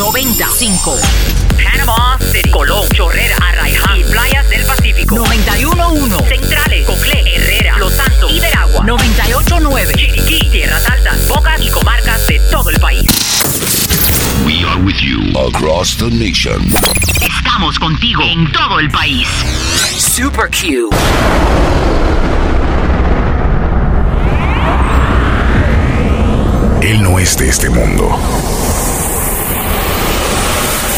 95. Panama City, Colón, Chorrera, Arraiján y Playas del Pacífico. 91.1. Centrales, Coclé, Herrera, Los Santos y Veragua. 98.9. Chiriquí, Tierras Altas, Bocas y comarcas de todo el país. We are with you across the nation. Estamos contigo en todo el país. Super Q. Él no es de este mundo.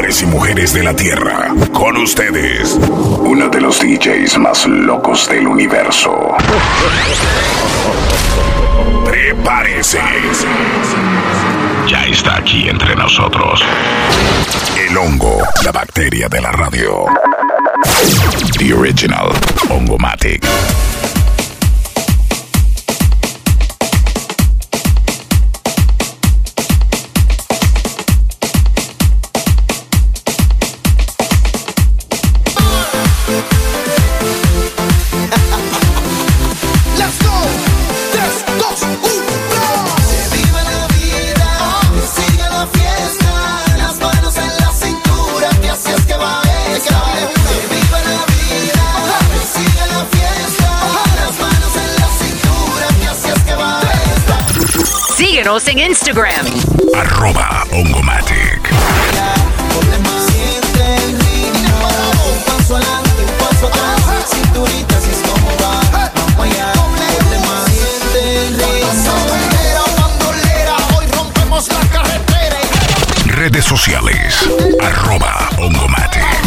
Hombres y mujeres de la Tierra, con ustedes, uno de los DJs más locos del universo. Prepárese. Ya está aquí entre nosotros. El hongo, la bacteria de la radio. The original Hongomatic. Bandolera, hoy rompemos la carretera. Redes sociales. Arroba Hongomatic.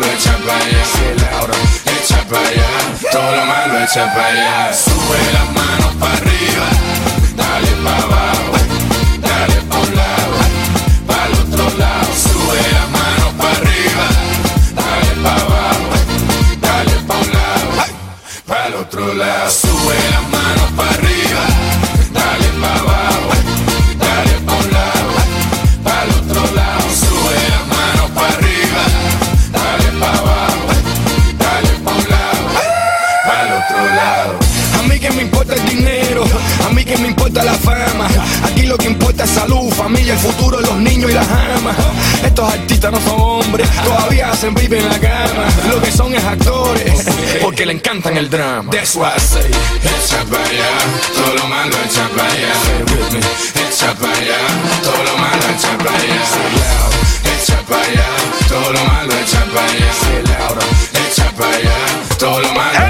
Malo echa para allá. Echa para allá, todo lo malo echa para allá. Sube las manos para arriba, dale para abajo, dale para un lado, para el otro lado. Sube las manos para arriba, dale para abajo, dale para un lado para el otro lado. Sube fama. Aquí lo que importa es salud, familia, el futuro, los niños y las amas. Estos artistas no son hombres, todavía hacen vive en la cama. Lo que son es actores, porque le encantan el drama. That's why I Echa para allá, todo lo malo echa para allá. Echa para allá, todo lo malo echa para allá. Echa para allá, todo lo malo echa para allá. Echa para allá, todo lo malo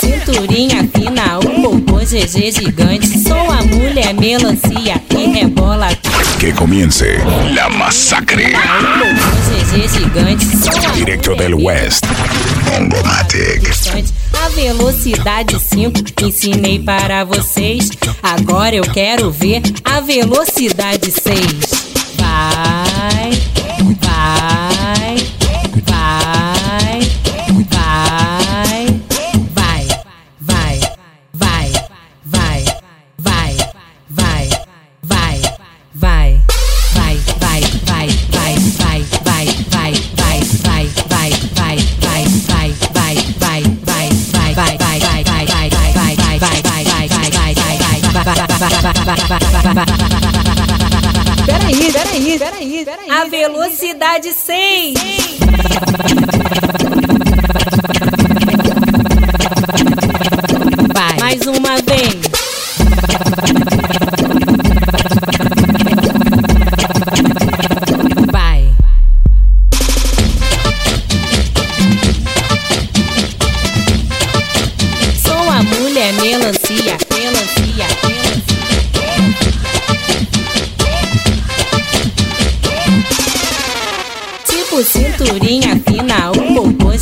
cinturinha fina, o popô GG gigante. Sou a mulher melancia Que comience la masacre. Directo del West. Bastante. A velocidade 5 ensinei para vocês. Agora eu quero ver a velocidade 6. Vai, vai, vai, Peraí, peraí, peraí, peraí. A velocidade 6. Vai. Mais uma vez.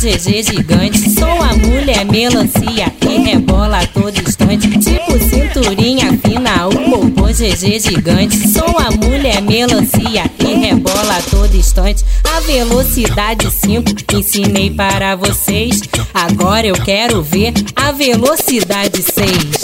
GG gigante. Sou a mulher melancia que rebola a todo instante. Tipo cinturinha fina, o popô GG gigante. Sou a mulher melancia que rebola a todo instante. A velocidade 5 ensinei para vocês. Agora eu quero ver a velocidade 6.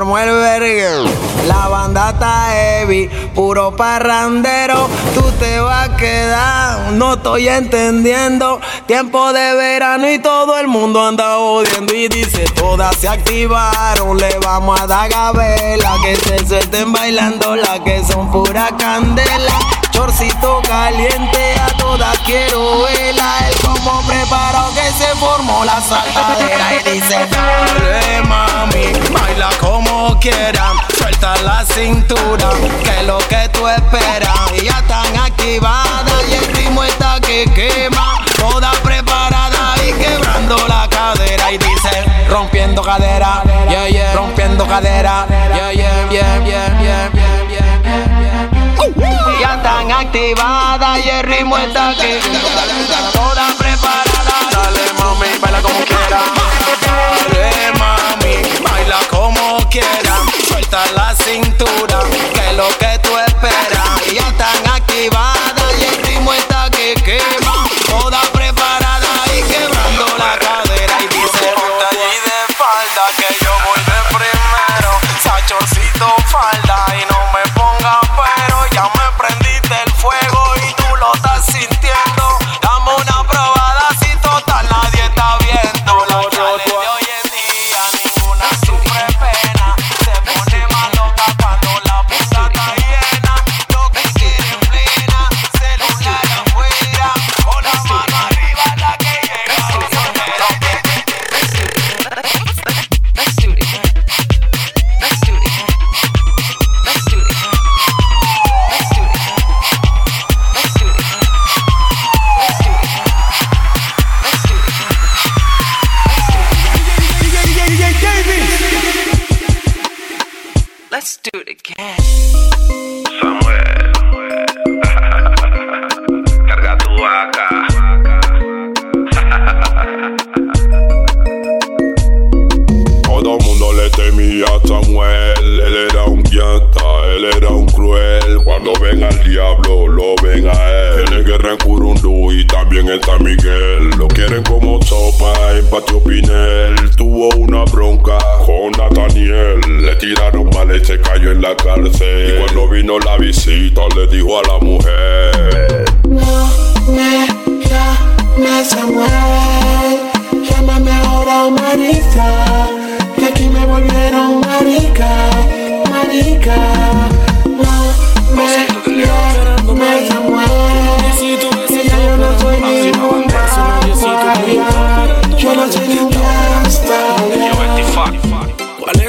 El. La banda está heavy, puro parrandero. Tú te vas a quedar, no estoy entendiendo. Tiempo de verano y todo el mundo anda odiando. Y dice: Todas se activaron, le vamos a dar gabela. Que se suelten bailando, las que son pura candela. Chorcito caliente, a todas quiero verla. El como preparado que se formó la saltadera y dice: mami, baila como quieran, suelta la cintura, que es lo que tú esperas. Y ya están activadas y el ritmo está que quema, toda preparada y quebrando la cadera y dice: Rompiendo cadera, yeah, yeah, rompiendo cadera, yeah, yeah, yeah, yeah, yeah, Ya están activadas y el ritmo está que toda preparada. Dale mami, baila como quiera. Dale mami, baila como quiera. Suelta la cintura, que lo que tú esperas.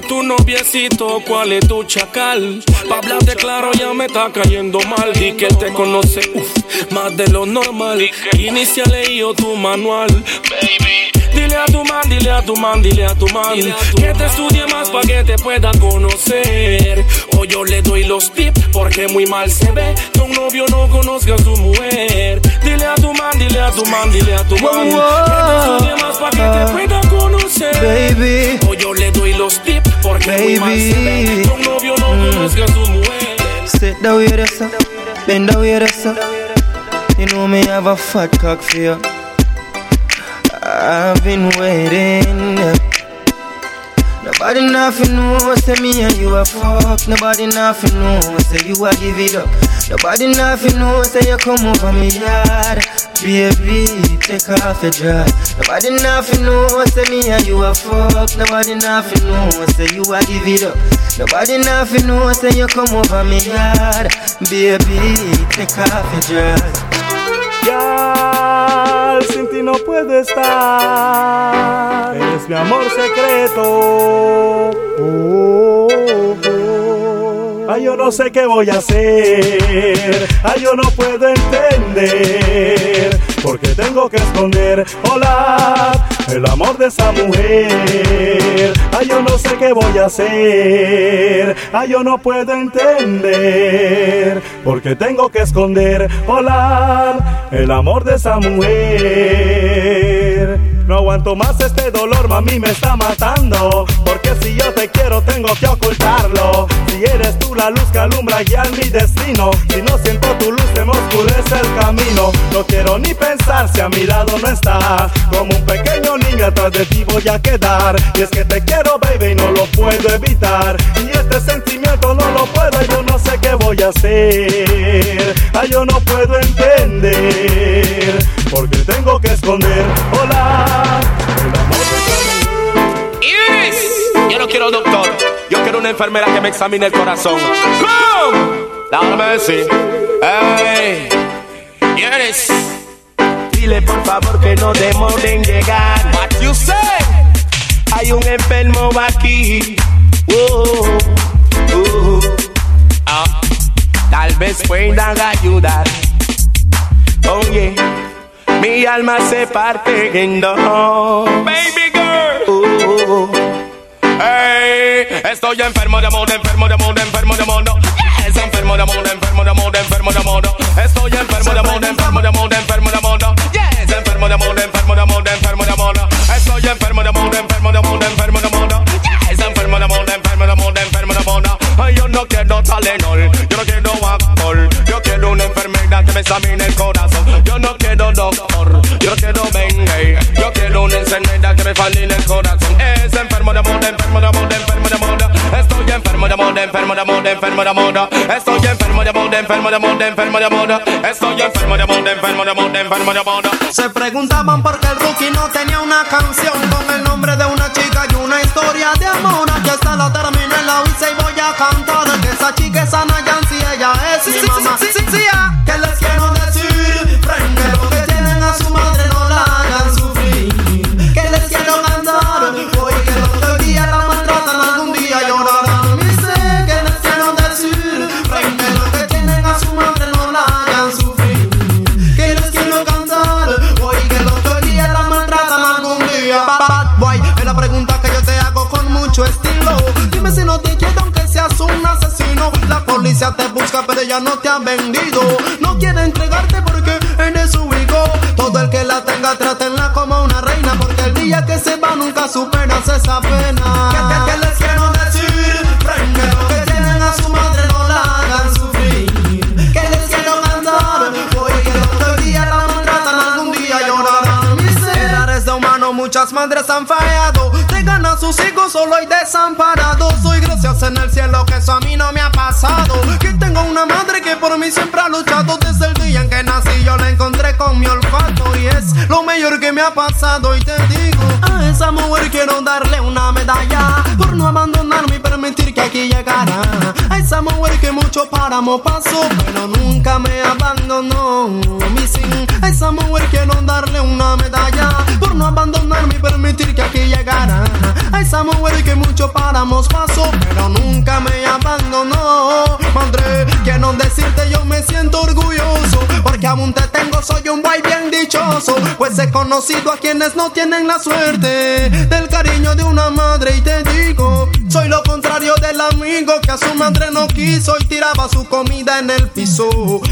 Tu noviecito? ¿Cuál es tu chacal? Pa' hablarte claro ya me está cayendo mal. Di que te conoce, uf, más de lo normal. Inicia leído tu manual, baby. Dile a tu man, dile a tu man, dile a tu man Que te estudie más pa' que te pueda conocer O yo le doy los tips porque muy mal se ve Que un novio no conozca a su mujer Dile a tu man, dile a tu man, dile a tu man Que te estudie más pa' que te pueda conocer Baby. O yo le doy los tips porque muy mal se un novio no mm. conozca a su mujer Sit down with us, bend down with us. You know me have a fat cock for you. I've been waiting. Nobody nothing know, say me and you a fuck. Nobody nothing know, say you a give it up. Nobody nothing know, say you come over me yard. Baby, take off. Nobody nothing know, say me and you. Nobody nothing know, say you a give up. Nobody nothing know, say you come over me yard. Baby, take off your. Ya, sin ti no puedo estar. Eres mi amor secreto. Oh. Ay, yo no sé qué voy a hacer. Ay, yo no puedo entender. Porque tengo que esconder, hola, el amor de esa mujer. Ay, yo no sé qué voy a hacer. Ay, yo no puedo entender. Porque tengo que esconder, hola, el amor de esa mujer. No aguanto más este dolor, mami, me está matando. Porque si yo te quiero, tengo que ocultarlo. Si eres tú la luz que alumbra guiar mi destino. Si no siento tu luz, se me oscurece el camino. No quiero ni pensar si a mi lado no estás. Como un pequeño niño atrás de ti voy a quedar. Y es que te quiero, baby, y no lo puedo evitar. Y este sentimiento no lo puedo, yo no sé qué voy a hacer. Ay, yo no puedo entender. Porque tengo que esconder, hola. Iris, yo no quiero doctor, yo quiero una enfermera que me examine el corazón. ¡Come! Dame decir, hey, Iris. Dile por favor que no demore en llegar. What you say? Hay un enfermo aquí. Oh, oh. Ah, Tal vez puedan ayudar. Oye, mi alma se parte en dos. baby girl. Oh, Hey, estoy enfermo de amor, enfermo de amor, enfermo de amor. Yes, enfermo de amor, enfermo de amor, enfermo de amor. Estoy enfermo de amor, enfermo de amor, enfermo de amor. Yes, enfermo de amor, enfermo de amor, enfermo de amor. Estoy enfermo de amor, enfermo de amor, enfermo de amor. Yes, enfermo de amor, enfermo de amor, enfermo de amor. Ay, Yo no quiero Talenol, yo no quiero alcohol. Quiero una enfermedad que me examine el corazón. Yo no quiero doctor, yo quiero Bengay. Yo quiero una enfermedad que me fascine el corazón. Es enfermo de amor, enfermo de amor, enfermo de amor. Estoy enfermo de amor, enfermo de amor, enfermo de amor. Estoy enfermo de amor, enfermo de amor, enfermo de amor. Estoy enfermo de amor, enfermo de amor, enfermo de amor. Se preguntaban por qué el rookie no tenía una canción con el nombre de una chica y una historia de amor. Aquí está la terminé, la hice y voy a cantar. Que esa chica es Ana Yancy, ella es mi mamá. Ya no te han vendido. No quiere entregarte porque eres hijo. Todo el que la tenga, trátenla como una reina. Porque el día que se va nunca superas esa pena. ¿Qué, qué les quiero decir? Primero que tienen a su madre no la hagan sufrir. Que les quiero cantar, porque el otro día la maltratan, algún día llorarán. Miseras de humano, muchas madres han fallado. A sus hijos solo y desamparados. Soy gracias en el cielo que eso a mí no me ha pasado. Que una madre que por mí siempre ha luchado desde el día en que nací. Yo la encontré con mi olfato y es lo mejor que me ha pasado. Y te digo, a esa mujer quiero darle una medalla no abandonarme y permitir que aquí llegara. A esa mujer que mucho páramo pasó, pero nunca me abandonó. Mi sin, a esa mujer quiero darle una medalla por no abandonarme y permitir que aquí llegara. A esa mujer que mucho páramos pasó, pero nunca me abandonó. Madre, quiero decirte, yo me siento orgulloso, porque aún te tengo, soy un boy bien dichoso, pues he conocido a quienes no tienen la suerte del cariño de una madre y te digo, soy lo contrario del amigo que a su madre no quiso y tiraba su comida en el piso.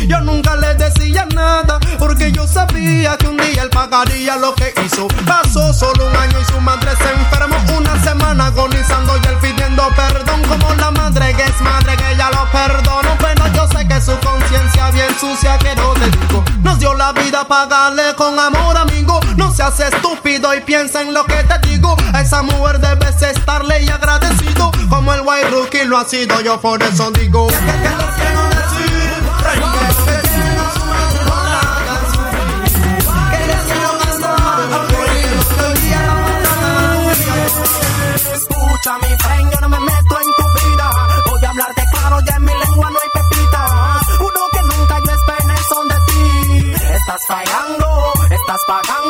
Yo nunca le decía nada, porque yo sabía que un día él pagaría lo que hizo. Pasó solo un año y su madre se enfermó una semana agonizando y él pidiendo perdón como la madre que es madre que ella lo perdonó, pero yo sé que su conciencia bien sucia que no te digo. Nos dio la vida, pagarle con amor, amigo. Estúpido y piensa en lo que te digo. A esa mujer debes estarle y agradecido. Como el white rookie lo ha sido, yo por eso digo. Escucha mi friend, yo no me meto en tu vida. Voy a hablarte claro, ya en mi lengua no hay pepitas. Uno que nunca yo esperé son de ti. Estás fallando, estás pagando,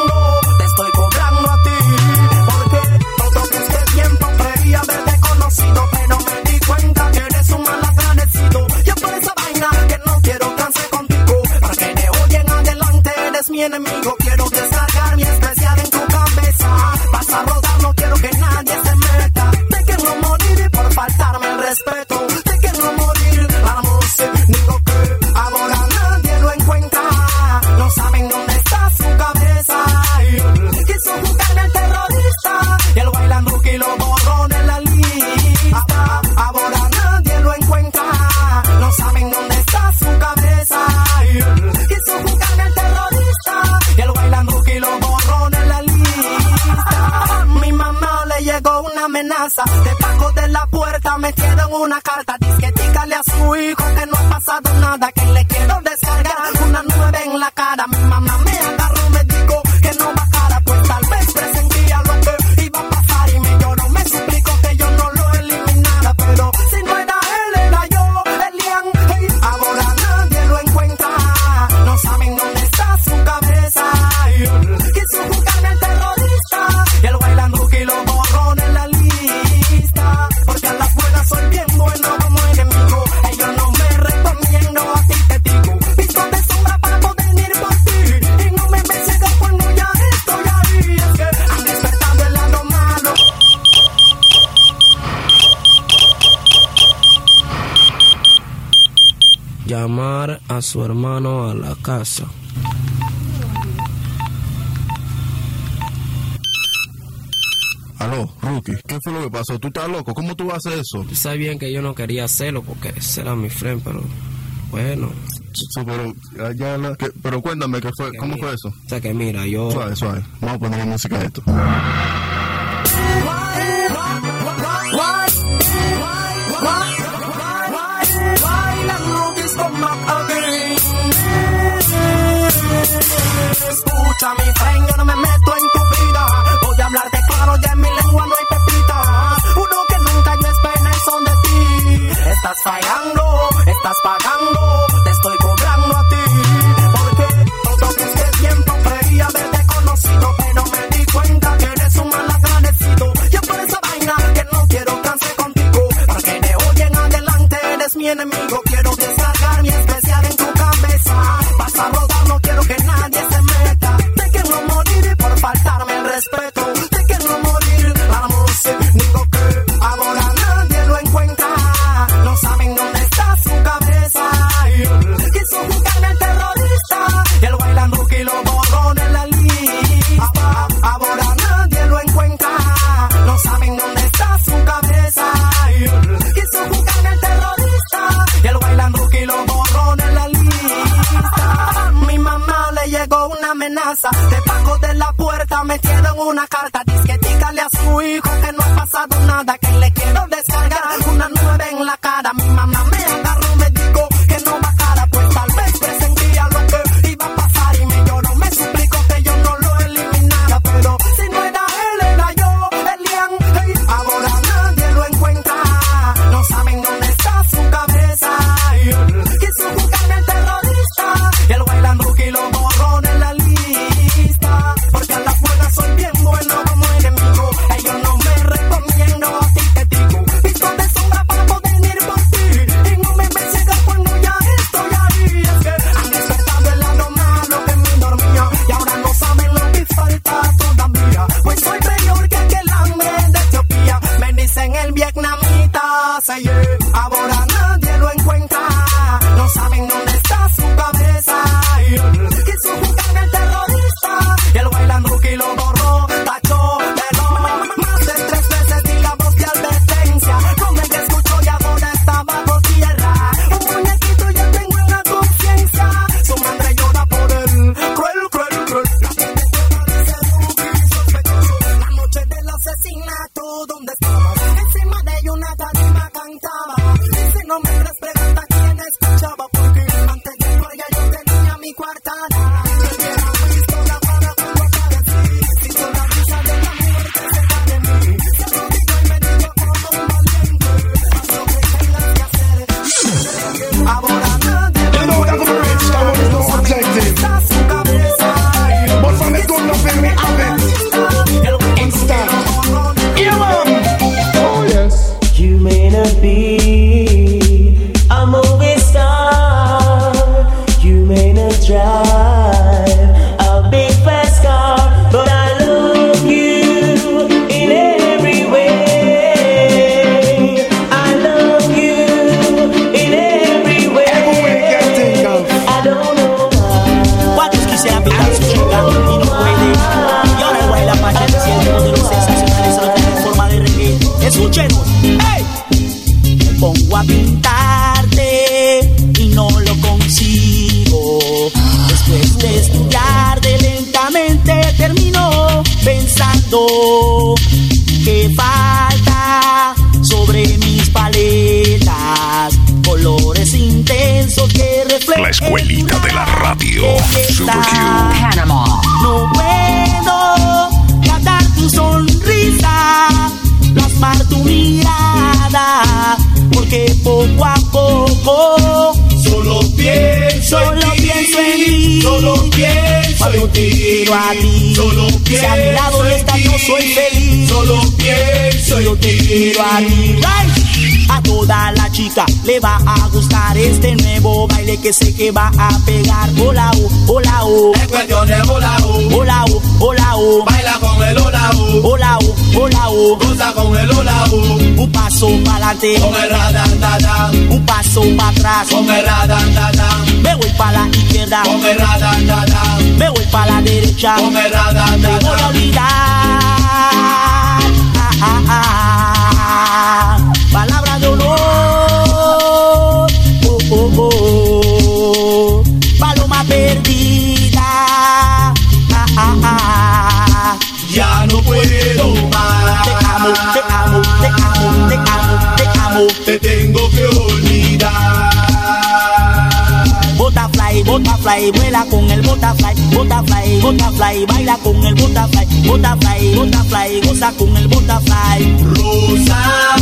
su hermano a la casa. Aló, Rookie, ¿qué fue lo que pasó? ¿Tú estás loco? ¿Cómo tú vas a hacer eso? Tú sabes bien que yo no quería hacerlo porque ese era mi friend, pero bueno. Sí, pero, ya la- que- pero cuéntame, ¿qué fue? ¿cómo fue eso? O sea que mira, yo... Suave, suave. Vamos a poner música a esto. no me este nuevo baile que sé que va a pegar. Hola, oh, hola, oh. Es cuestión de hola, oh. Hola, oh, hola, oh. Baila con el hola, oh. Hola, oh, hola, oh. Goza con el hola, oh. Un paso para adelante. Con el radandada. Un paso para atrás. Con el radandada. Me voy para la izquierda. Con el radandada. Me voy para la derecha. Con el radandada. Me voy a olvidar. butterfly, vuela con el butterfly, butterfly, butterfly, baila con el butterfly, butterfly, butterfly, goza con el butterfly. Rosa,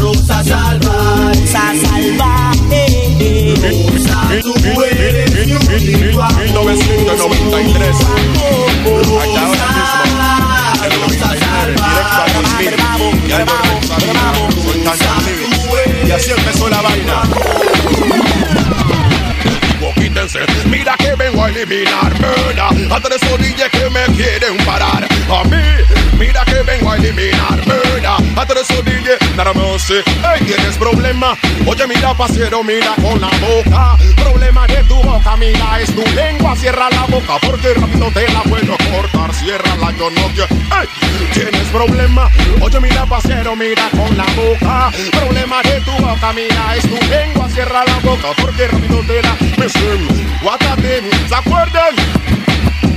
rosa salvaje, rosa salvaje, rosa tú eres 1993, y así empezó la vaina. indecente. Mira que voy a eliminar, murda. A tres orillas que me quieren parar. A mí, mira que vengo a eliminar, murda. A tres orillas, nada más. Hey, tienes problema. Oye, mira, pasero, mira con la boca. Problema de tu boca, mira, es tu lengua. Cierra la boca porque rápido te la puedo cortar. Cierra la yo no te. Hey, tienes problema. Oye, mira, pasero, mira con la boca. Problema de tu boca, mira, es tu lengua. Cierra la boca porque rápido te la. Listen, what se acuerden.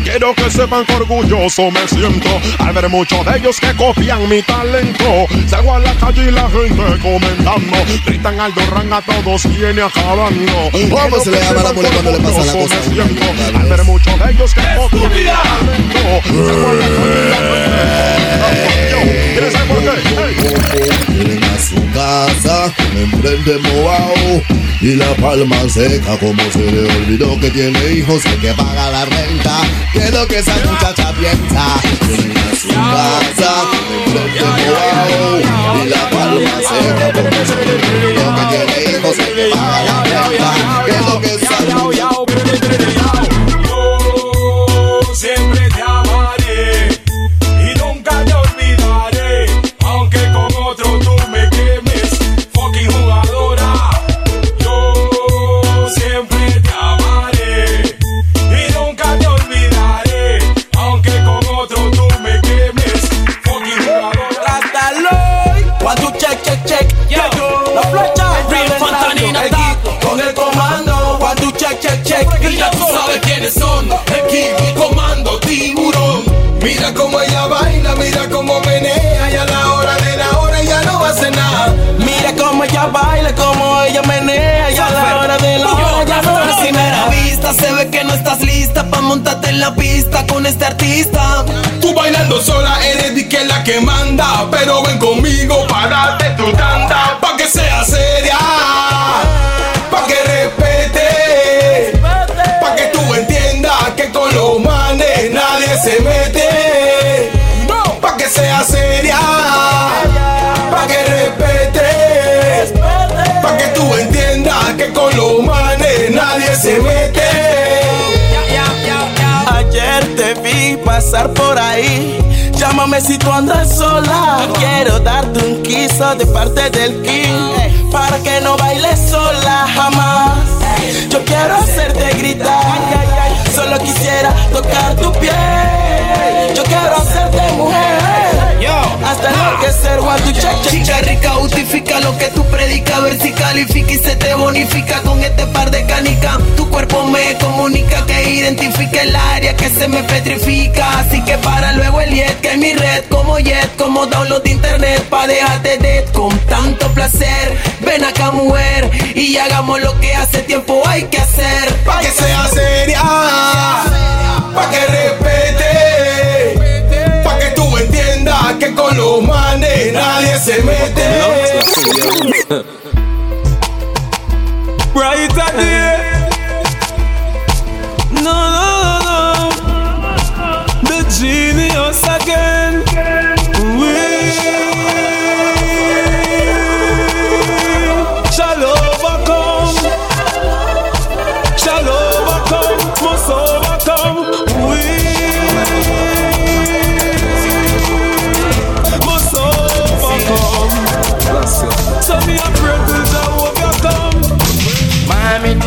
Quiero que sepan que orgulloso me siento al ver muchos de ellos que copian mi talento. Salgo a la calle y la gente comentando, gritan al dorran a todos viene acabando. ¿Cómo se le llama la mujer cuando le pasa la cosa? Siento, al ver muchos de ellos que copian mi talento. Salgo a la calle y la gente comentando. ¿Quieres saber por qué? Hey. Eh, eh, eh su casa, enfrente Moao y la palma seca como se le olvidó que tiene hijos y que paga la renta. ¿Qué es lo que esa muchacha piensa? Su casa, enfrente y la palma seca como se le que tiene hijos que paga la renta. ¿Qué es lo que esa Yo sabes quiénes son, equipo y comando, tiburón. Mira cómo ella baila, mira cómo menea y a la hora de la hora ya no hace nada. Mira cómo ella baila, cómo ella menea y a la hora de la hora ya no A hace primera nada. vista se ve que no estás lista pa' montarte en la pista con este artista. Tú bailando sola eres di que la que manda, pero ven conmigo para darte tu tanda, se mete. Ayer te vi pasar por ahí. Llámame si tú andas sola. Quiero darte un quiso de parte del king. Para que no bailes sola jamás. Yo quiero hacerte gritar. Solo quisiera tocar tu piel. Hasta enloquecer, one to check, check, Chica rica, justifica lo que tú predicas, a ver si califica y se te bonifica con este par de canicas. Tu cuerpo me comunica que identifica el área que se me petrifica. Así que para luego el jet, que es mi red, como jet, como download de internet, pa' dejarte dead con tanto placer. Ven acá, mujer, y hagamos lo que hace tiempo hay que hacer. pa' que sea seria, pa' que respete, que con los manes nadie se mete. Right idea. No,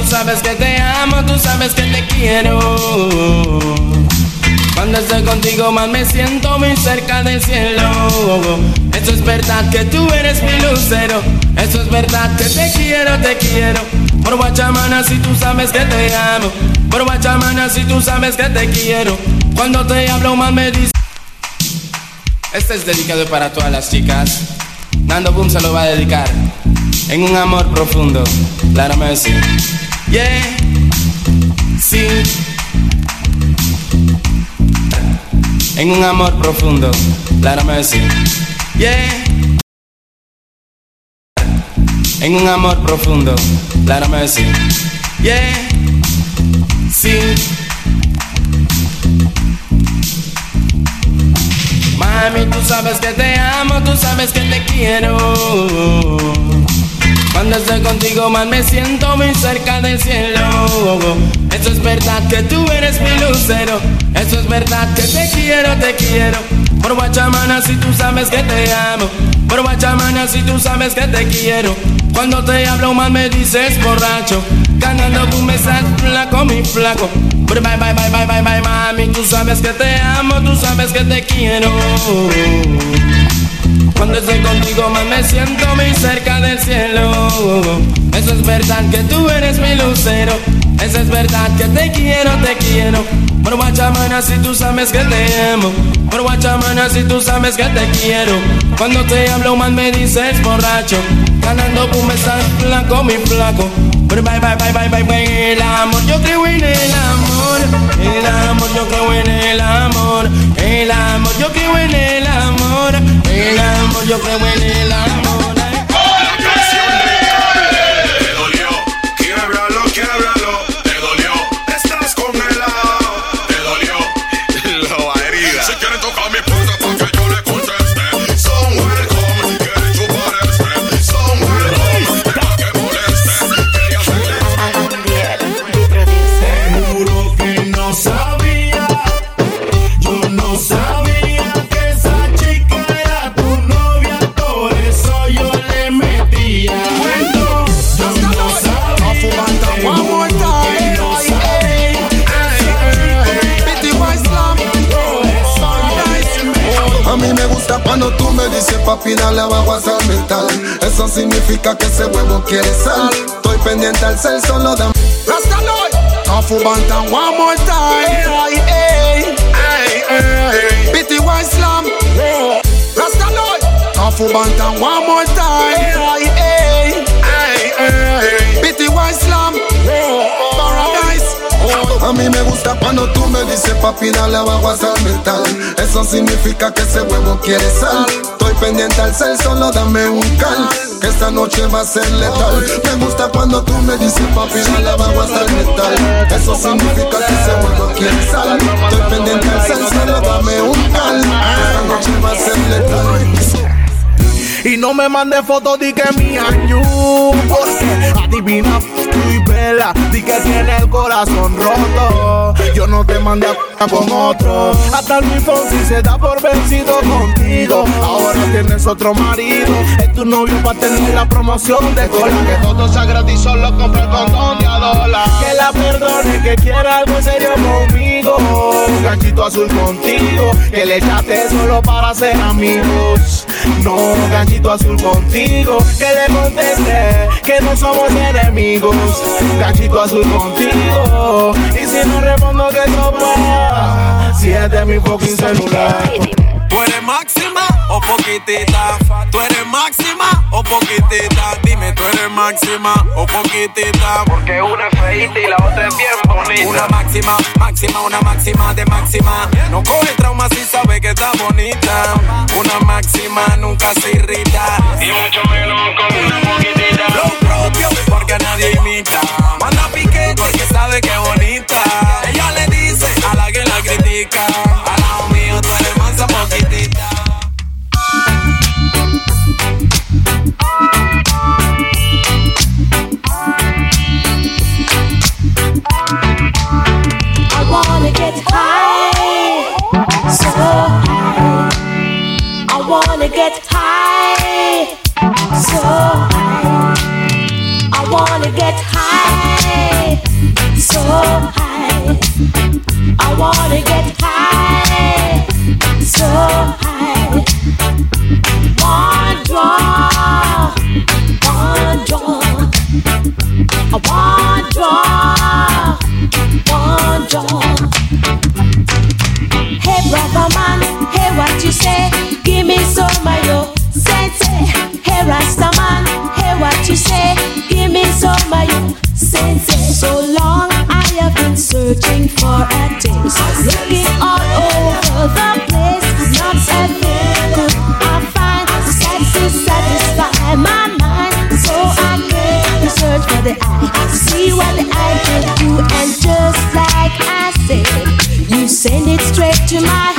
sabes que te amo, tú sabes que te quiero. Cuando estoy contigo más me siento muy cerca del cielo. Eso es verdad que tú eres mi lucero. Eso es verdad que te quiero, te quiero. Por guachamana si tú sabes que te amo. Por guachamana si tú sabes que te quiero. Cuando te hablo más me dices. Este es dedicado para todas las chicas. Nando Boom se lo va a dedicar. En un amor profundo. Claro, Messi. Yeah. Sí. En un amor profundo. Claro, Messi. Yeah. En un amor profundo. Claro, Messi. Yeah. Sí. Mami, tú sabes que te amo, tú sabes que te quiero. Cuando estoy contigo más me siento muy cerca del cielo. Eso es verdad que tú eres mi lucero. Eso es verdad que te quiero, te quiero. Por guachamana si tú sabes que te amo. Por guachamana si tú sabes que te quiero. Cuando te hablo más me dices borracho. Ganando tú me estás flaco, mi flaco. Bye, bye, bye, bye, bye, bye, mami. Tú sabes que te amo, tú sabes que te quiero. Cuando estoy contigo más me siento muy cerca del cielo. Eso es verdad que tú eres mi lucero. Eso es verdad que te quiero, te quiero. Pero guachamana si tú sabes que te amo. Pero guachamana si tú sabes que te quiero. Cuando te hablo mal me dices borracho. Ganando pum estás flaco, mi flaco. Pero bye bye bye bye bye bye el amor. Yo creo en el amor. El amor, yo creo en el amor. El amor, yo creo en el amor. El amor, yo creo en el significa que ese huevo quiere sal. Estoy pendiente al cel, solo dame Rasta Afu Bantan one more time. Ay, ay, ay, ay. Pity White Slam. Rasta Afu Bantan one more time. Ay, ay, ay, ay. Pity White Slam. Paradise. A mí me gusta cuando tú me dices papi dale abajo hasta el metal. Eso significa que ese huevo quiere sal pendiente al cel, solo dame un cal Que esta noche va a ser letal. Me gusta cuando tú me dices papi dale abajo hasta el metal Eso significa que ese huevo quiere sal Estoy pendiente al cel, solo dame un cal esta noche va a ser letal. Y no me mande fotos di que año Porque adivina y vela que tiene el corazón roto. Yo no te mandé a con otro. Hasta Luis Fonsi se da por vencido contigo. Ahora tienes otro marido. Es tu novio para tener la promoción de cola Que todo sea gratis solo compra el condón de a dólar. Que la perdone que quiera algo serio conmigo. Un ganchito azul contigo Que le echaste solo para ser amigos No, ganchito azul contigo Que le conteste que no somos enemigos. Ganchito azul contigo Y si no respondo que sopa Si es de mi fucking celular ¿Tú eres máxima o poquitita? ¿Tú eres máxima o poquitita? Dime, ¿tú eres máxima o poquitita? Porque una es feita y la otra es bien bonita. Una máxima, máxima, una máxima de máxima. No coge trauma si sabe que está bonita. Una máxima nunca se irrita. Y mucho menos con una poquitita. Lo propio, porque nadie imita. Manda piquete porque sabe que es bonita. Ella le dice a la que la critica. So high. I wanna get high, so high. I wanna get high, so high. One draw, one draw. Want draw, one draw. Hey brother man, hey what you say? Give me some sense. So long I have been searching for a taste, looking all over the place, not a thing could I find. Sexy satisfy my mind. So I came to search for the eye, see what the eye can do, and just like I said, you send it straight to my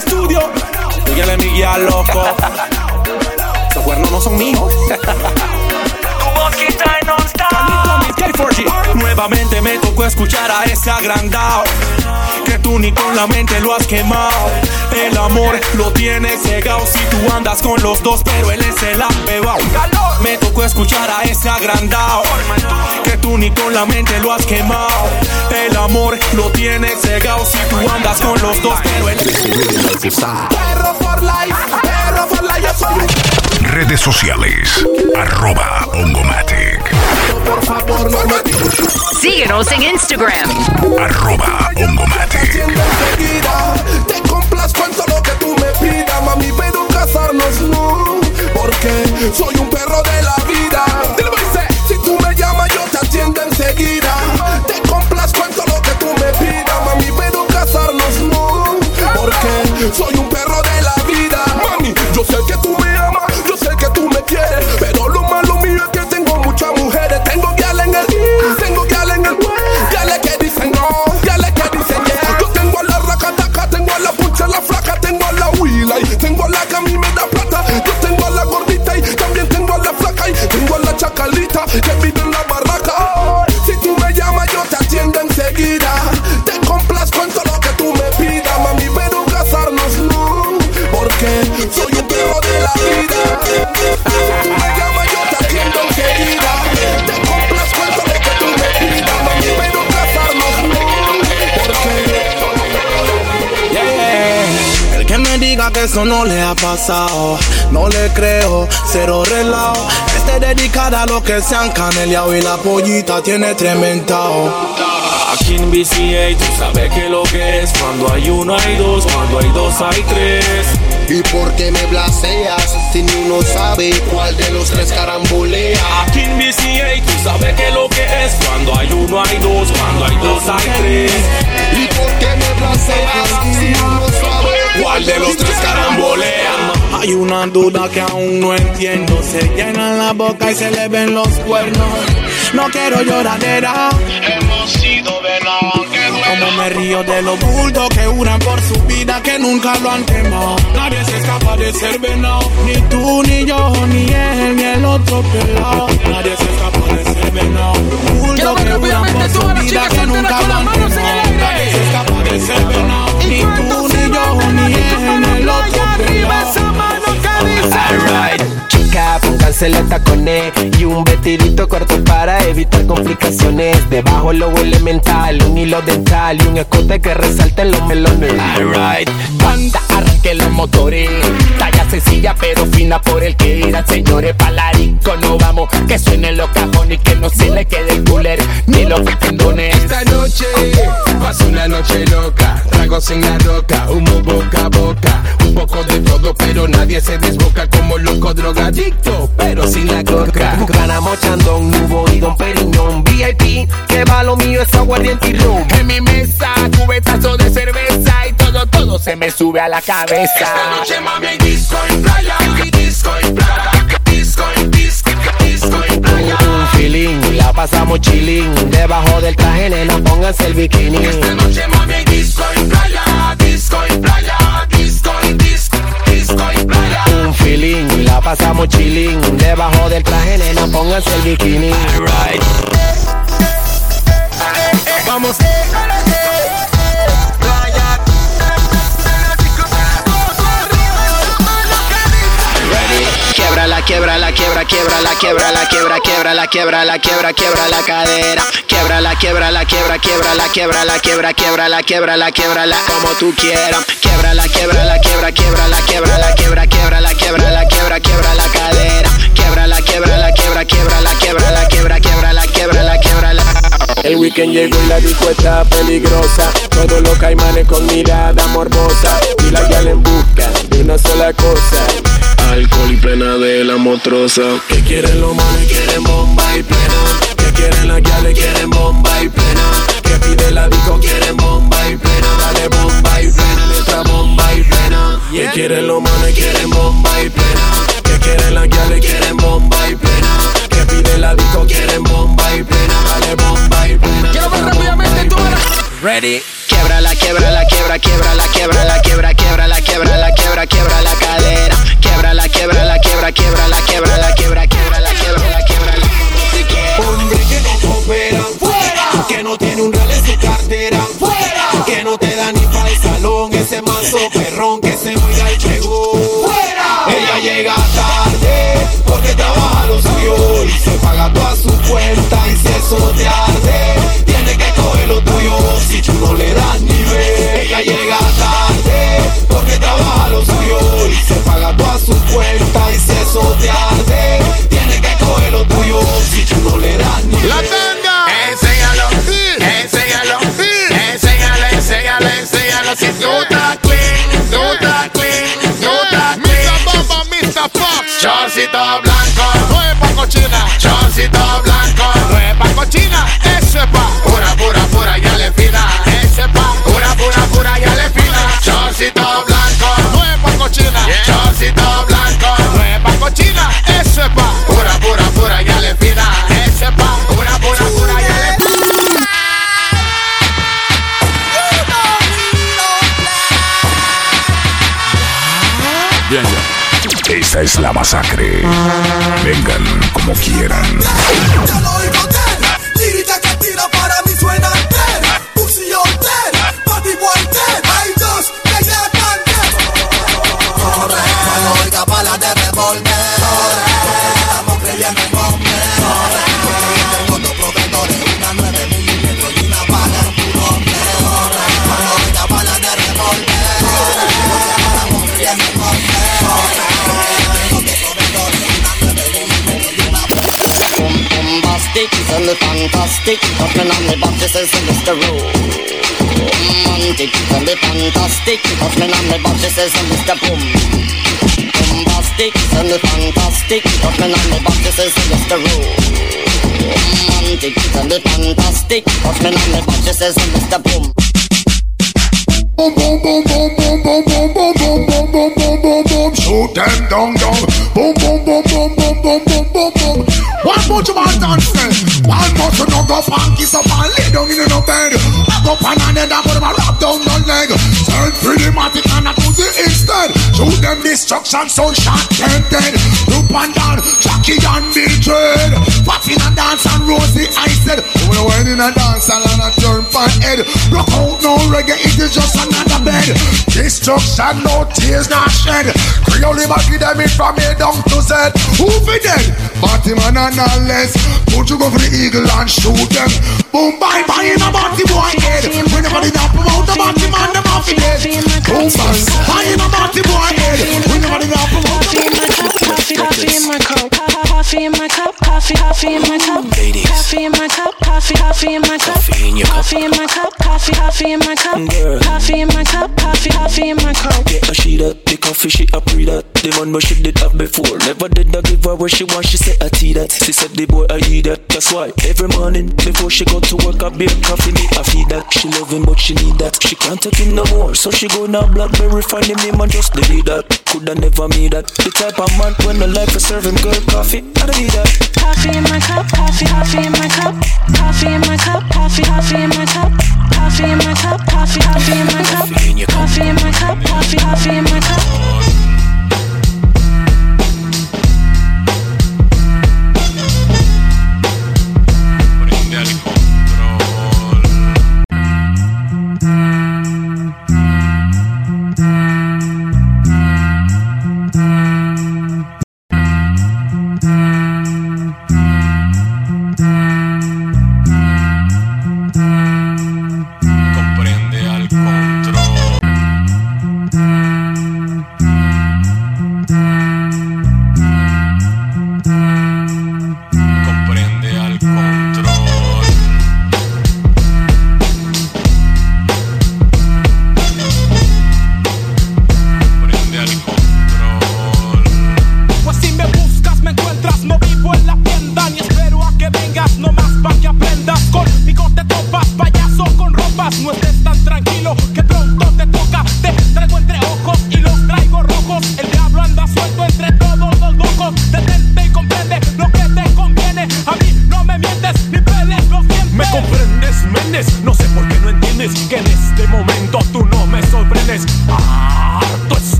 estudio. Tú ya le mi guía, loco. Los cuernos no son míos. K4G. Nuevamente me tocó escuchar a ese agrandado Que tú ni con la mente lo has quemado El amor lo tienes cegado Si tú andas con los dos pero él es el apebao Me tocó escuchar a ese agrandado tú ni con la mente lo has quemado El amor lo tienes cegado Si tú andas con los dos pero él Perro for life, perro for life, yo soy un Redes sociales. Arroba Ongomatic. por favor, no me Síguenos en Instagram. Arroba Ongomatic. Te complazco en todo lo que tú me pidas, mami, pero casarnos no. Porque soy un perro de la vida. Te complazco en todo lo que tú me pidas, mami, pero casarnos no. Porque soy un eso no le ha pasado, no le creo, cero relajo. Este dedicada a lo que se han caneleado y la pollita tiene trementao. Aquí en BCA tú sabes que lo que es. Cuando hay uno hay dos, cuando hay dos hay tres. ¿Y por qué me blaseas si ni uno sabe cuál de los tres carambolea? Aquí en BCA tú sabes que lo que es Cuando hay uno hay dos, cuando hay dos hay tres ¿Y por qué me blaseas si uno sabe ¿Cuál de los tres carambolea? Hay una duda que aún no entiendo. Se llenan la boca y se le ven los cuernos. No quiero lloradera. hemos sido. Como me río de los bultos que juran por su vida que nunca lo han quemado. Nadie se escapa de ser venado. Ni tú, ni yo, ni él, ni el otro pelado. Nadie se escapa de ser venado. Bultos que juran por su vida que nunca pónganse los tacones y un vestidito corto para evitar complicaciones. Debajo logo elemental, un hilo dental y un escote que resalte los melones. Alright, banda, arranque los motores. Talla sencilla pero fina por el que irán, señores. Palarico, no vamos, que suenen los cajones y que no se le quede el cooler ni los tendones. Esta noche pasa una noche loca, tragos en la roca, humo boca a boca, un poco de todo, pero nadie se desboca como loco drogadicto, pero sin la coca. Gana mochandón, nubo y don Periñón VIP, que va lo mío es aguardiente y ron En mi mesa, cubetazo de cerveza Y todo, todo se me sube a la cabeza Esta noche mami disco en playa, disco en playa, disco en disco, disco en playa. Un feeling, la pasamos chilling Debajo del traje, nena, pónganse el bikini Esta noche mami disco en playa, disco en playa, Un feeling, la pasamos chilling. Debajo del traje, nena, pónganse el bikini. Vamos. Quiebra la quiebra la quiebra quiebra la quiebra la quiebra quiebra la quiebra la quiebra quiebra la cadera quiebra la quiebra la quiebra quiebra la quiebra la quiebra quiebra la quiebra la quiebra la como tú quieras quiebra la quiebra la quiebra quiebra la quiebra la quiebra quiebra la quiebra la quiebra quiebra la cadera quiebra la quiebra la quiebra quiebra la quiebra la quiebra quiebra la quiebra la quiebra la El weekend llegó y la disco está peligrosa. Todos los caimanes con mirada morbosa. Y la gal en busca de una sola cosa. Alcohol y plena de la motrosa Que quieren los manes, quieren bomba y plena. Que quieren la guiales, quieren bomba y plena. Que pide la disco, quieren bomba y plena. Dale bomba y plena, letra bomba y plena. Que quieren los manes, quieren bomba y plena. Que quieren la guiales, quieren bomba y plena. Que pide la disco, quieren bomba y plena. Dale bomba y plena. Quiero ver rápidamente todas Ready quiebra la quiebra la quiebra quiebra la quiebra la quiebra Quiebra la quiebra la quiebra quiebra la quiebra la quiebra quiebra la quiebra la quiebra Hombre que no fuera. Que no tiene un real en su cartera. Fuera. Que no te da ni para el salón ese mazo perrón que se muera y llegó fuera. Ella llega tarde porque trabaja los suyo se paga toda su cuenta y si eso te arde. Tiene que coger lo tuyo si tú no le das. Chorcito blanco, huepa cochina. Chorcito blanco, huepa cochina. Ese pa, pura, pura, pura y alefina. Ese pa, pura, pura, pura y alefina. Chorcito blanco, huepa cochina. Yeah. Chorcito blanco, huepa cochina. Ese pa, pura, pura, pura y alefina. Ese pa, pura, pura, pura y alefina. Bien, ya. Esta es la masacre. Vengan como quieran. And fantastic. Hoffman on the box, this is Mr. Romantic, and the fantastic. Hoffman on the box, this is Mr. Boom. Bombastic, and fantastic. Hoffman on the box, this is Mr. Fantastic. Hoffman on the box, this is Mr. Boom. Boom, boom, boom, boom, boom, boom, boom, boom, boom, boom, boom, boom, boom, boom. Shoot them down, down. Boom, boom, boom, boom, boom, boom, boom, more to my dance, eh. One more to knock up and kiss up and lay down in a bed. Back up and on head and put them a down the leg. Turn pretty matic and a pussy instead. Shoot them destruction, sound shot them dead. Loop and down, Jackie and Mildred. Fatty and dance and Rosie, I said. I went in a dance and I turn my head. Rock out no reggae, it is just another bed. Destruction, no tears, not shed. Creole body them in from A down to Z. Who be dead? Party man and less. Put you go for the eagle and shoot them. Boom, bye, bye, in a party boy head. When Whenever not promote the man, them off the dead. Boom, bye, bye, in a party boy head. Whenever they not promote the Coffee in my cup, coffee in my coffee, coffee in my cup, Ladies. coffee in my cup, coffee, coffee in my cup, Coffee in your cup. coffee in my cup, coffee, coffee in my cup, Girl. coffee in my cup, coffee, coffee in my cup. Yeah, she that the coffee she a pre that the man where she did have before. Never did I give her what she want. She said I tea that. She said the boy I eat that. That's why every morning before she go to work I beer coffee me I feed that. She love him but she need that. She can't take him no more, so she go now blackberry find him name and just delete that. Coulda never made that. The type of man when the life is serve him girl coffee. I don't need that. Coffee in my cup, coffee, coffee in my cup, coffee in my cup, coffee, coffee in my cup, coffee in my cup, coffee, coffee in my cup, coffee in my cup, coffee, coffee in my cup.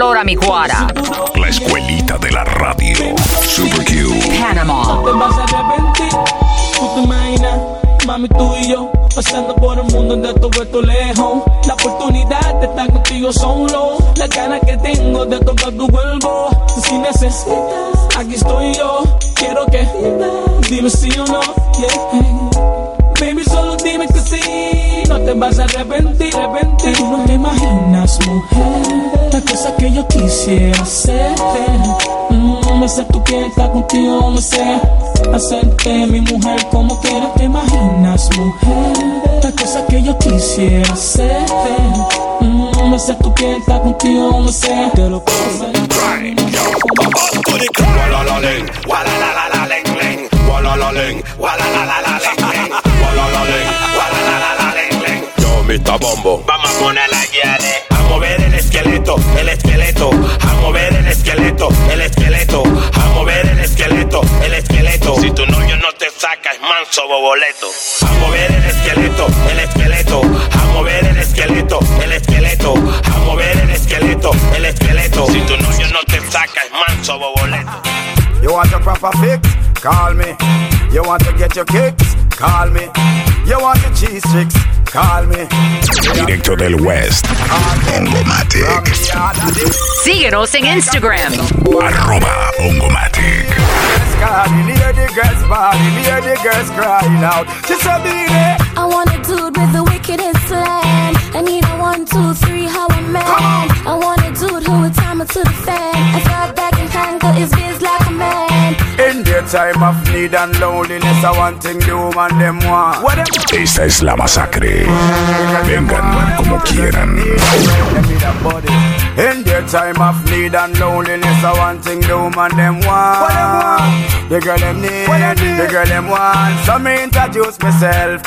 Valor a mi cuara. despierta contigo no sé hacerte mi mujer como quieres te imaginas mujer las cosas que yo quisiera hacer. Mm, no sé tu piel está contigo no sé te lo puedo hacer. Vamos a poner la guía eh. a mover el esqueleto, el esqueleto, a mover saca, es manso boboleto. A mover el esqueleto, el esqueleto, a mover el esqueleto, el esqueleto, a mover el esqueleto, el esqueleto. Si tu novio no te saca, es manso boboleto. You want a proper fix? Call me. You want to get your kicks? Call me. You want your cheese tricks? Call me. Directo del West. Ongomatic. Síguenos en Instagram. Arroba Ongomatic. Calling, hear the girls bawling, hear the girls crying out. She said, "Baby, I want a dude with the wickedest slang. I need a one, two, three, how a man. I want a dude who would time it to the fan. Time of need and loneliness, I want thing the woman them want. What them want? Esta es la masacre. Vengan como quieran. In their time of need and loneliness, I want thing the woman them want. What them want? The girl them need, the girl them want. So me introduce myself.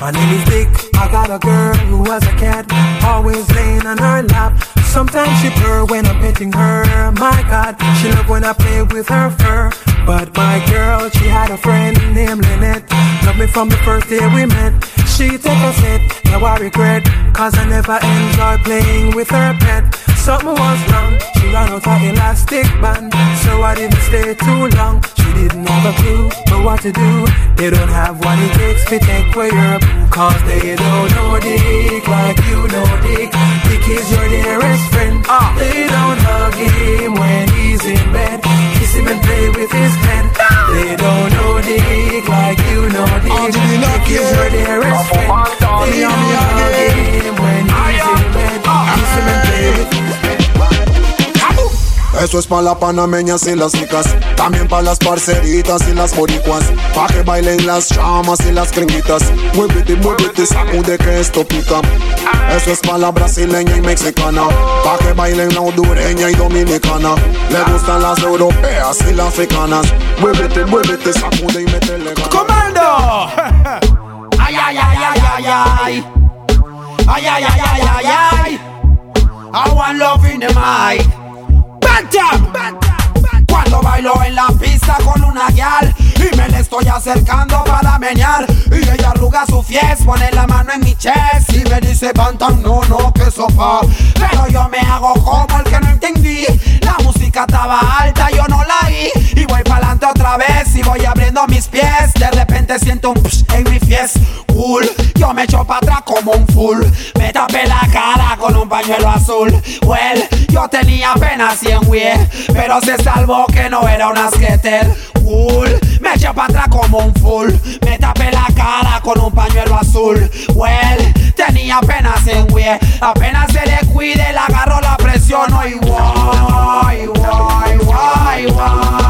My name is Dick. I got a girl who was a cat, always laying on her lap. Sometimes she purr when I'm petting her. My God, she love when I play with her fur. But my girl, she had a friend named Lynette. Love me from the first day we met. She take a set, now I regret. Cause I never enjoy playing with her pet. Something was wrong, she ran out her elastic band. So I didn't stay too long. She didn't have a clue but what to do. They don't have what it takes to take away your boo. Cause they don't know Dick like you know Dick. Dick is your dearest friend. Ah. They don't hug him when he's in bed. Kiss him and play with his head. They don't know the like you know the. If you were their best friend, they don't know the when you see them play Eso es para las panameñas y las chicas, también para las parceritas y las boricuas, pa' que bailen las chamas y las gringuitas. Muévete, muévete, sacude que esto pica. Eso es para la brasileña y mexicana, pa' que bailen la hondureña y dominicana. Le gustan las europeas y las africanas. Muévete, muévete, sacude y métele. ¡Comando! Ay, ay, ay, ay, ay, ay. Ay, ay, ay, ay, ay, ay. I want love in the mic. Cuando bailo en la pista con una guial y me le estoy acercando para menear y ella arruga su fies, pone la mano en mi chest y me dice Bantam, no, no, que sopa. Pero yo me hago como el que no entendí. La música estaba alta, yo no la vi y voy para adelante otra vez y voy abriendo mis pies. De repente siento un psh en mi fies, cool. Yo me echo para atrás como un full. Me tapé la pañuelo azul. Well, yo tenía apenas 100 wie, pero se salvó que no era una skater. Cool, me eché para atrás como un full. Me tapé la cara con un pañuelo azul. Well, tenía apenas 100 wie, apenas se le cuide, la agarro, la presiono y guay, guay, guay, guay,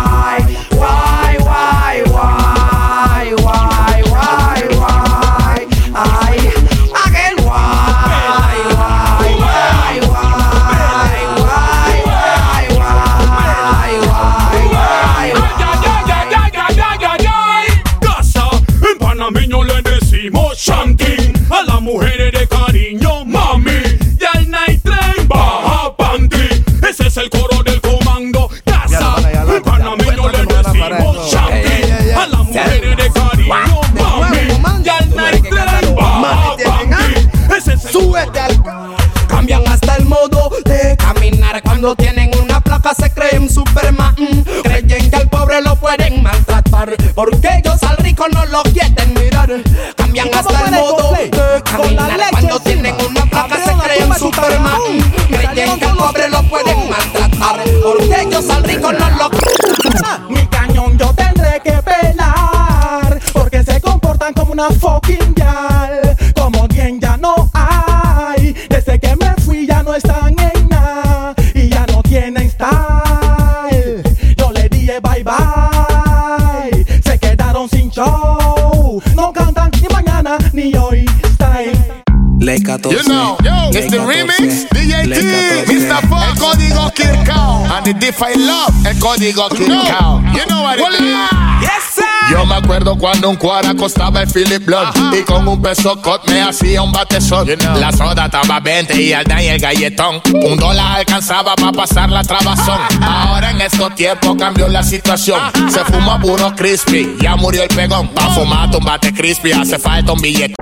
Defy Love, el código Kirkao. You know what it is. Yes, sir. Yo me acuerdo cuando un cuara costaba el Philip Blood y con un peso cot me hacía un batezón. La soda estaba 20 y al y el galletón. Un dólar alcanzaba para pasar la trabazón. Ahora en estos tiempos cambió la situación. Se fuma puro crispy, ya murió el pegón. Pa' fumar un bate crispy hace falta un billete.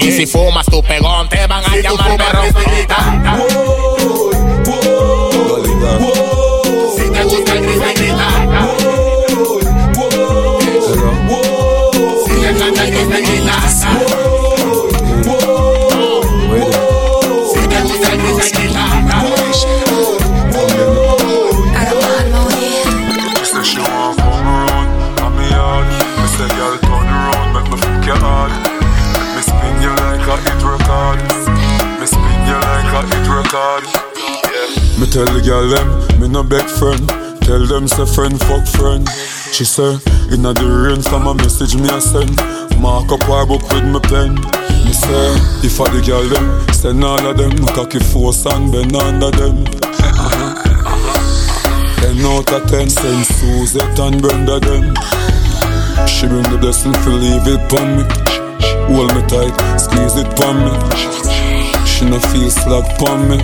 Y si fumas tu pegón, te van a llamar perrón. Tell the girl them, me no beg friend. Tell them say friend fuck friend. She say, inna the rain from a message me a send. Mark up her book with me pen. Me say, if I the girl them, send all of them. Cocky force and bend under them. Ten out of ten, send Suzette and Brenda them. She bring the blessing to leave it pon me. Hold me tight, squeeze it pon me. She no feel slack pon me.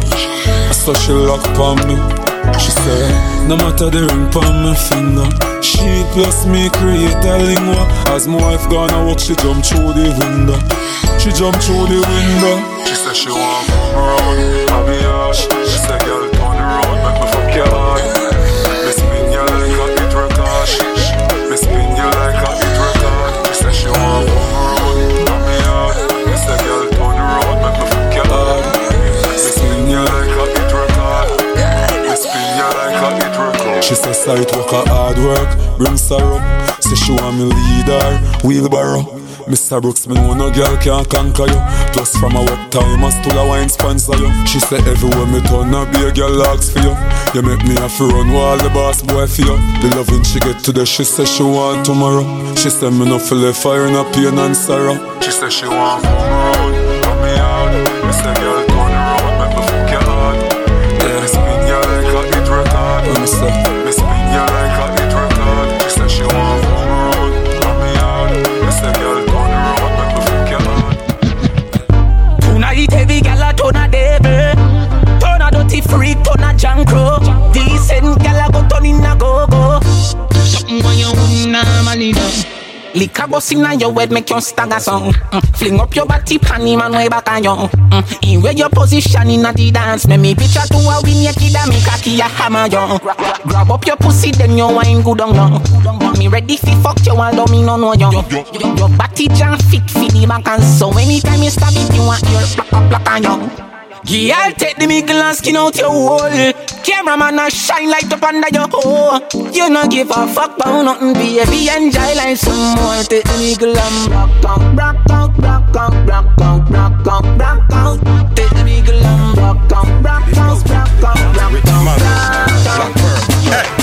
Saw she lock pon me. She say, no matter the ring pon my finger. She plus me create a lingua. As my wife gonna walk, she jump through the window. She jump through the window. She say she want come around, I'm. She say, girl, turn around, make me fuck your heart. She say sight work a hard work, bring sorrow. Say she want me leader, wheelbarrow. Mr. Brooks, me know no girl can conquer you. Plus from a work time, I still a wine sponsor you. She say everywhere me turn, I be a girl ask for you. You make me have to run while the boss boy for you. The loving she get today, she say she want tomorrow. She say me no feel the fire a pain and sorrow. She say she want come around, come me out. Say girl Liquor bust inna your head make you stagger song. Mm. Fling up your body panty man way back on you mm. In where your position inna the dance Make me picture to a win your kid and me cocky a hammer you Grab up your pussy then you wine good on you Me ready fi fuck you although me no know you Your body jam fit fi the back and so Anytime you stab it you want your black up black on you Girl, take the middle and skin out your hole. Cameraman a shine light up under your hole. You no give a fuck about nothing, baby. Enjoy life some more. Take the middle and rock out, rock out, rock out, rock out, rock out, rock out. Take the middle and rock out, rock out, rock out, rock out, rock out.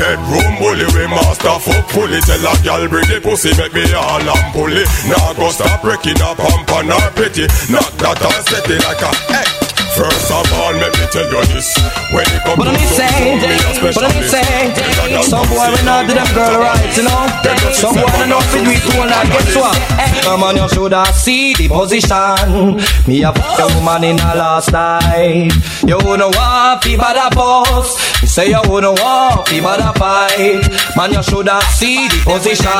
Bedroom bully, we master fuck fully Tell a gal bring the pussy, make me all and pulley Nah go stop breaking up pump and her pity Knock that and set it like a hey. First of all, let me tell you this When it comes But to let me say, me but let me say, a some boy we not do them girl right, you know. Some boy we not fit with one and guess what? Come on, you shoulda see the position. Me a fuck the woman in the last night. You know what? Fi bad a boss. Me Say you wouldn't walk, be a fight. Man, you should have see the position.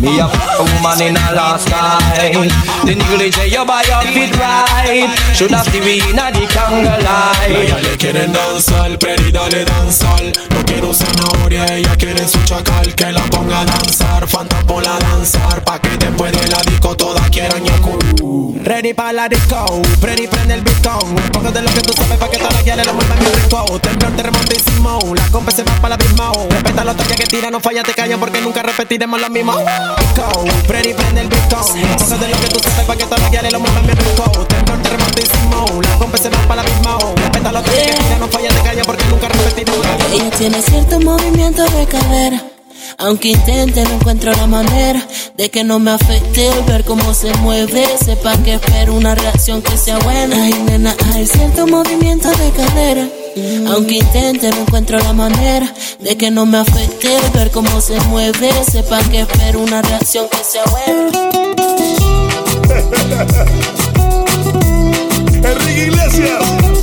Me a woman in a last night. The say you buy your fit right. Should have TV in a the Kanga light. Ella le quieren danzar, pero dale danzar. No quiero zanahoria, ella quiere su chacal. Que la ponga a danzar, Fanta la danzar. Pa' que después de la disco todas quieran yaku. Ready pa' la disco, ready prende el beatón. Un poco de lo que tú sabes pa' que todas guiales lo muevan mi rico. Temblor terremotísimo, la compa se va pa' la abismo. Respeta los toques que tira, no falla, te callan porque nunca repetiremos lo mismo. Ready prende el. Un poco de lo que tú sabes pa' que todas las guiales lo muevan mi rico. Temblor terremotísimo, la compa se va pa' la abismo. Respeta los toques que tira, no falla, te callan porque nunca repetiremos lo mismo. Ella tiene cierto movimiento de cadera. Aunque intente, no encuentro la manera de que no me afecte el ver cómo se mueve. Sepa que espero una reacción que sea buena. Ay, nena, hay cierto movimiento de cadera. Aunque intente, no encuentro la manera de que no me afecte ver cómo se mueve. Sepan que espero una reacción que sea buena. Enrique Iglesias.